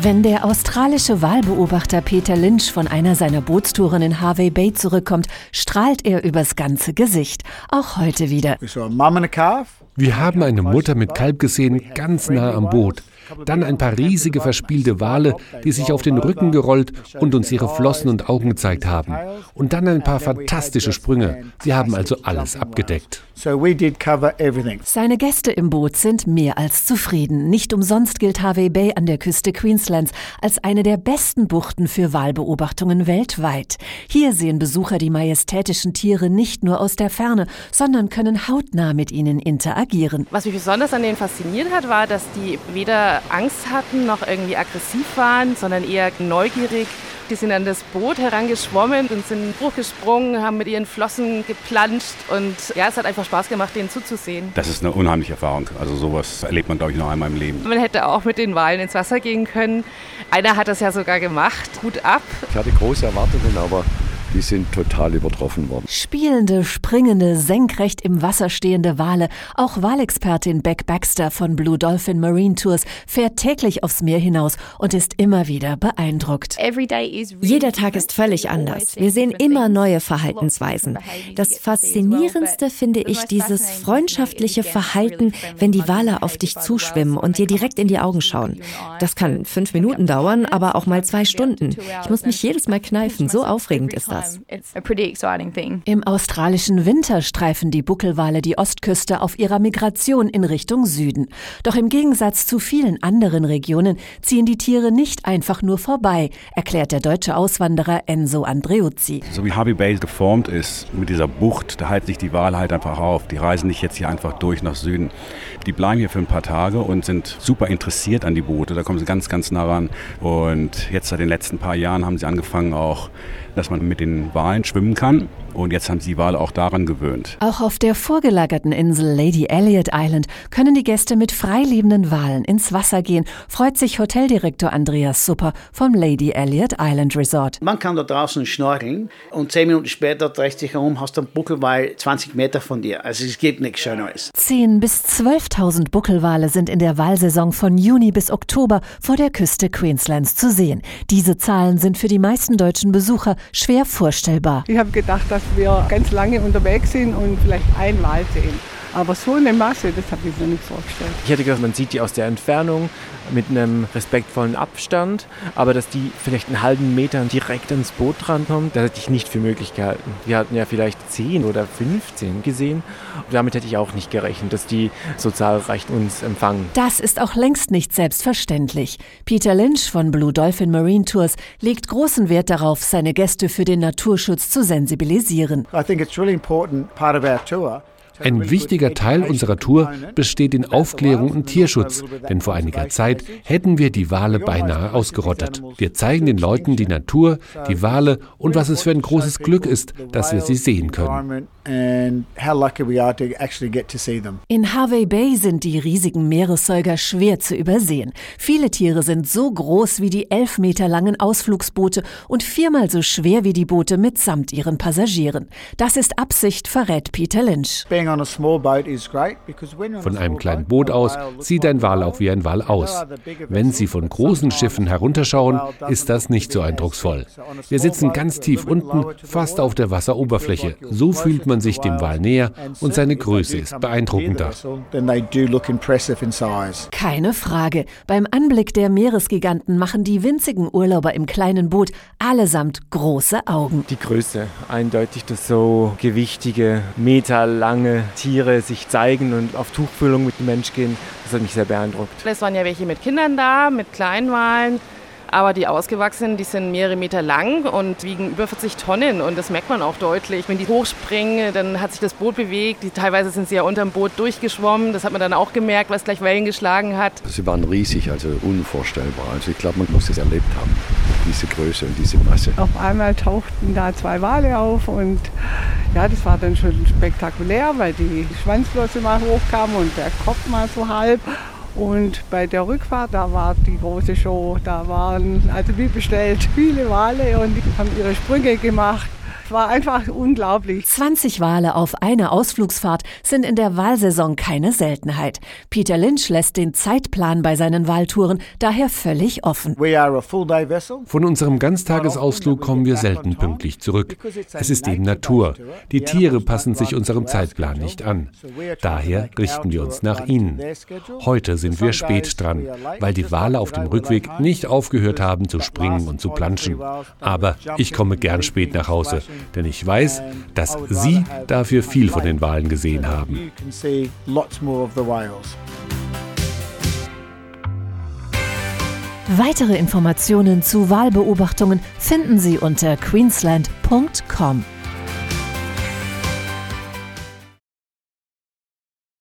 Wenn der australische Walbeobachter Peter Lynch von einer seiner Bootstouren in Harvey Bay zurückkommt, strahlt er übers ganze Gesicht. Auch heute wieder. Wir haben eine Mutter mit Kalb gesehen, ganz nah am Boot. Dann ein paar riesige verspielte Wale, die sich auf den Rücken gerollt und uns ihre Flossen und Augen gezeigt haben. Und dann ein paar fantastische Sprünge. Sie haben also alles abgedeckt. Seine Gäste im Boot sind mehr als zufrieden. Nicht umsonst gilt Harvey Bay an der Küste Queenslands als eine der besten Buchten für Walbeobachtungen weltweit. Hier sehen Besucher die majestätischen Tiere nicht nur aus der Ferne, sondern können hautnah mit ihnen interagieren. Was mich besonders an denen fasziniert hat, war, dass die weder Angst hatten noch irgendwie aggressiv waren, sondern eher neugierig. Die sind an das Boot herangeschwommen und sind hochgesprungen, haben mit ihren Flossen geplanscht und ja, es hat einfach Spaß gemacht, denen zuzusehen. Das ist eine unheimliche Erfahrung. Also sowas erlebt man, glaube ich, noch einmal im Leben. Man hätte auch mit den Walen ins Wasser gehen können. Einer hat das ja sogar gemacht. Hut ab. Ich hatte große Erwartungen, aber die sind total übertroffen worden. Spielende, springende, senkrecht im Wasser stehende Wale. Auch Walexpertin Beck Baxter von Blue Dolphin Marine Tours fährt täglich aufs Meer hinaus und ist immer wieder beeindruckt. Jeder Tag ist völlig anders. Wir sehen immer neue Verhaltensweisen. Das Faszinierendste finde ich dieses freundschaftliche Verhalten, wenn die Wale auf dich zuschwimmen und dir direkt in die Augen schauen. Das kann fünf Minuten dauern, aber auch mal zwei Stunden. Ich muss mich jedes Mal kneifen, so aufregend ist das das. Im australischen Winter streifen die Buckelwale die Ostküste auf ihrer Migration in Richtung Süden. Doch im Gegensatz zu vielen anderen Regionen ziehen die Tiere nicht einfach nur vorbei, erklärt der deutsche Auswanderer Enzo Andreuzzi. So wie Harvey Bay geformt ist, mit dieser Bucht, da halten sich die Wale halt einfach auf. Die reisen nicht jetzt hier einfach durch nach Süden. Die bleiben hier für ein paar Tage und sind super interessiert an die Boote. Da kommen sie ganz, ganz nah ran. Und jetzt seit den letzten paar Jahren haben sie angefangen auch dass man mit den Walen schwimmen kann. Und jetzt haben sie die Wale auch daran gewöhnt. Auch auf der vorgelagerten Insel Lady Elliot Island können die Gäste mit freilebenden Walen ins Wasser gehen, freut sich Hoteldirektor Andreas Supper vom Lady Elliot Island Resort. Man kann da draußen schnorcheln und zehn Minuten später drehst dich herum, hast einen Buckelwal 20 Meter von dir. Also es gibt nichts Schöneres. 10.000 bis 12.000 Buckelwale sind in der Wahlsaison von Juni bis Oktober vor der Küste Queenslands zu sehen. Diese Zahlen sind für die meisten deutschen Besucher schwer vorstellbar. Ich habe gedacht, dass wir ganz lange unterwegs sind und vielleicht ein Wal sehen. Aber so eine Masse, das habe ich mir nicht vorgestellt. Ich hätte gedacht, man sieht die aus der Entfernung mit einem respektvollen Abstand, aber dass die vielleicht einen halben Meter direkt ins Boot drankommen, das hätte ich nicht für möglich gehalten. Wir hatten ja vielleicht 10 oder 15 gesehen. Und damit hätte ich auch nicht gerechnet, dass die so zahlreich uns empfangen. Das ist auch längst nicht selbstverständlich. Peter Lynch von Blue Dolphin Marine Tours legt großen Wert darauf, seine Gäste für den Naturschutz zu sensibilisieren. I think it's really important part of our tour ein wichtiger Teil unserer Tour besteht in Aufklärung und Tierschutz, denn vor einiger Zeit hätten wir die Wale beinahe ausgerottet. Wir zeigen den Leuten die Natur, die Wale und was es für ein großes Glück ist, dass wir sie sehen können. In Harvey Bay sind die riesigen Meeressäuger schwer zu übersehen. Viele Tiere sind so groß wie die elf Meter langen Ausflugsboote und viermal so schwer wie die Boote mitsamt ihren Passagieren. Das ist Absicht, verrät Peter Lynch. Von einem kleinen Boot aus sieht ein Wal auch wie ein Wal aus. Wenn Sie von großen Schiffen herunterschauen, ist das nicht so eindrucksvoll. Wir sitzen ganz tief unten, fast auf der Wasseroberfläche. So fühlt man sich dem Wal näher und seine Größe ist beeindruckender. Keine Frage. Beim Anblick der Meeresgiganten machen die winzigen Urlauber im kleinen Boot allesamt große Augen. Die Größe, eindeutig, dass so gewichtige, meterlange Tiere sich zeigen und auf Tuchfühlung mit dem Mensch gehen, das hat mich sehr beeindruckt. Es waren ja welche mit Kindern da, mit Kleinwalen. Aber die ausgewachsenen, die sind mehrere Meter lang und wiegen über 40 Tonnen. Und das merkt man auch deutlich. Wenn die hochspringen, dann hat sich das Boot bewegt. Die, teilweise sind sie ja unter dem Boot durchgeschwommen. Das hat man dann auch gemerkt, was gleich Wellen geschlagen hat. Sie waren riesig, also unvorstellbar. Also ich glaube, man muss es erlebt haben, diese Größe und diese Masse. Auf einmal tauchten da zwei Wale auf und ja, das war dann schon spektakulär, weil die Schwanzflosse mal hochkam und der Kopf mal so halb. Und bei der Rückfahrt, da war die große Show. Da waren, also wie bestellt, viele Wale und die haben ihre Sprünge gemacht. War einfach unglaublich. 20 Wale auf einer Ausflugsfahrt sind in der Wahlsaison keine Seltenheit. Peter Lynch lässt den Zeitplan bei seinen Wahltouren daher völlig offen. Von unserem Ganztagesausflug kommen wir selten pünktlich zurück. Es ist eben Natur. Die Tiere passen sich unserem Zeitplan nicht an. Daher richten wir uns nach ihnen. Heute sind wir spät dran, weil die Wale auf dem Rückweg nicht aufgehört haben zu springen und zu planschen. Aber ich komme gern spät nach Hause, denn ich weiß, dass Sie dafür viel von den Walen gesehen haben. Weitere Informationen zu Wahlbeobachtungen finden Sie unter queensland.com.